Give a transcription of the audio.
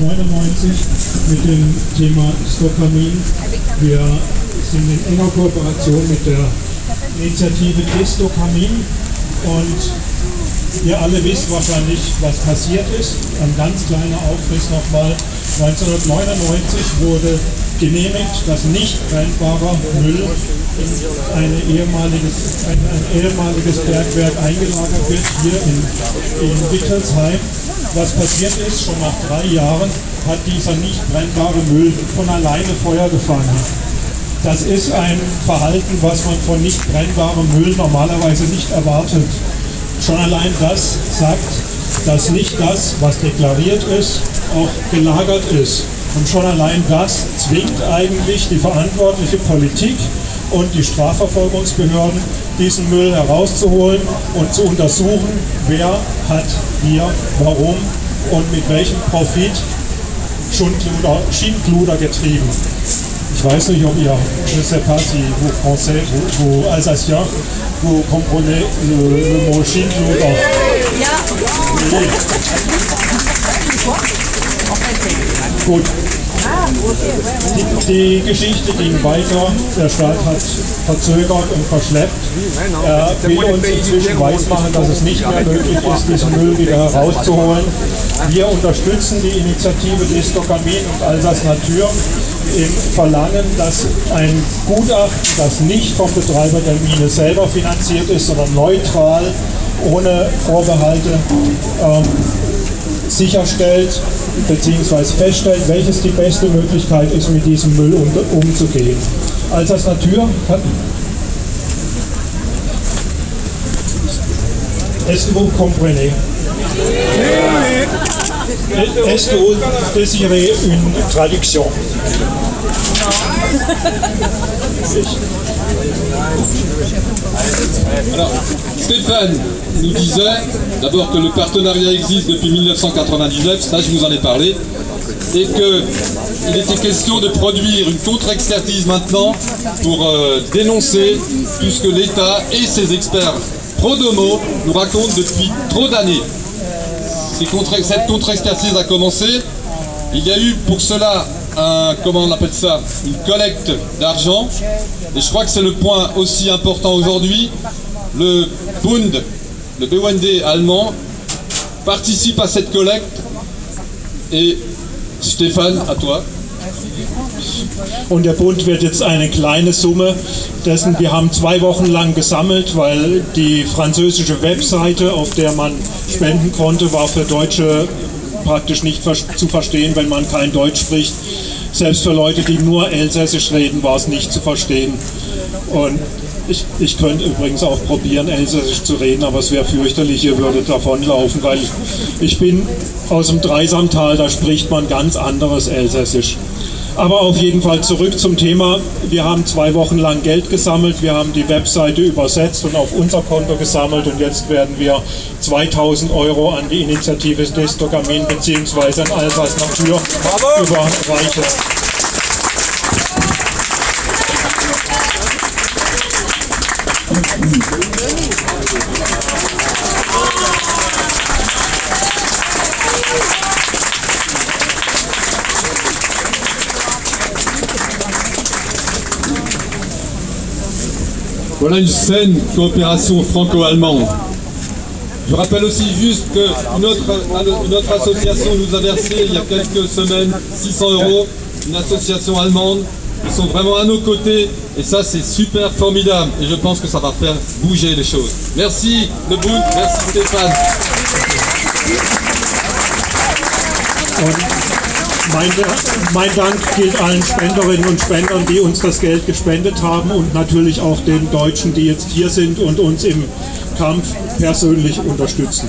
99 mit dem Thema Stokamin. Wir sind in enger Kooperation mit der Initiative Destokamin und ihr alle wisst wahrscheinlich, was passiert ist. Ein ganz kleiner Aufriss nochmal. 1999 wurde genehmigt, dass nicht brennbarer Müll in eine ehemaliges, ein, ein ehemaliges Bergwerk eingelagert wird, hier in, in Wittelsheim. Was passiert ist, schon nach drei Jahren hat dieser nicht brennbare Müll von alleine Feuer gefangen. Das ist ein Verhalten, was man von nicht brennbarem Müll normalerweise nicht erwartet. Schon allein das sagt, dass nicht das, was deklariert ist, auch gelagert ist. Und schon allein das zwingt eigentlich die verantwortliche Politik und die Strafverfolgungsbehörden, diesen Müll herauszuholen und zu untersuchen, wer hat hier, warum und mit welchem Profit Schindluder, Schindluder getrieben. Ich weiß nicht, ob ihr, je sais pas si vous français, vous, vous alsaciens, vous comprenez le, le mot Schindluder. Ja. Gut. Die, Geschichte ging weiter, der Staat hat verzögert und verschleppt. Er will uns inzwischen weismachen, dass es nicht mehr möglich ist, diesen Müll wieder herauszuholen. Wir unterstützen die Initiative Distokamin und Alsace Natur im Verlangen, dass ein Gutachten, das nicht vom Betreiber der Mine selber finanziert ist, sondern neutral, ohne Vorbehalte, ähm, sicherstellt bzw. feststellt, welches die beste Möglichkeit ist, mit diesem Müll um, umzugehen. Alsace Natur hat Est-ce que vous comprenez Est-ce que vous désirez une traduction Alors, Stéphane nous disait d'abord que le partenariat existe depuis 1999, ça je vous en ai parlé, et qu'il était question de produire une contre-expertise maintenant pour euh, dénoncer tout ce que l'État et ses experts pro-domo nous racontent depuis trop d'années. Cette contre-expertise a commencé, il y a eu pour cela un, comment on appelle ça, une collecte d'argent. Et je crois que c'est le point aussi important aujourd'hui. Le Bund, le BUND allemand, participe à cette collecte. Et Stéphane, à toi. Und der Bund wird jetzt eine kleine Summe dessen, wir haben zwei Wochen lang gesammelt, weil die französische Webseite, auf der man spenden konnte, war für Deutsche praktisch nicht zu verstehen, wenn man kein Deutsch spricht. Selbst für Leute, die nur Elsässisch reden, war es nicht zu verstehen. Und ich, ich könnte übrigens auch probieren, Elsässisch zu reden, aber es wäre fürchterlich, ihr würdet davonlaufen, weil ich, ich bin aus dem Dreisamtal, da spricht man ganz anderes Elsässisch. Aber auf jeden Fall zurück zum Thema. Wir haben zwei Wochen lang Geld gesammelt, wir haben die Webseite übersetzt und auf unser Konto gesammelt und jetzt werden wir 2000 Euro an die Initiative Destogamin bzw. an Alsace Natur überreichen. Voilà une saine coopération franco-allemande. Je rappelle aussi juste qu'une autre, autre association nous a versé il y a quelques semaines 600 euros, une association allemande. Ils sont vraiment à nos côtés et ça c'est super formidable et je pense que ça va faire bouger les choses. Merci Le Bund, merci Stéphane. Mein, mein, Dank gilt allen Spenderinnen und Spendern, die uns das Geld gespendet haben und natürlich auch den Deutschen, die jetzt hier sind und uns im Kampf persönlich unterstützen.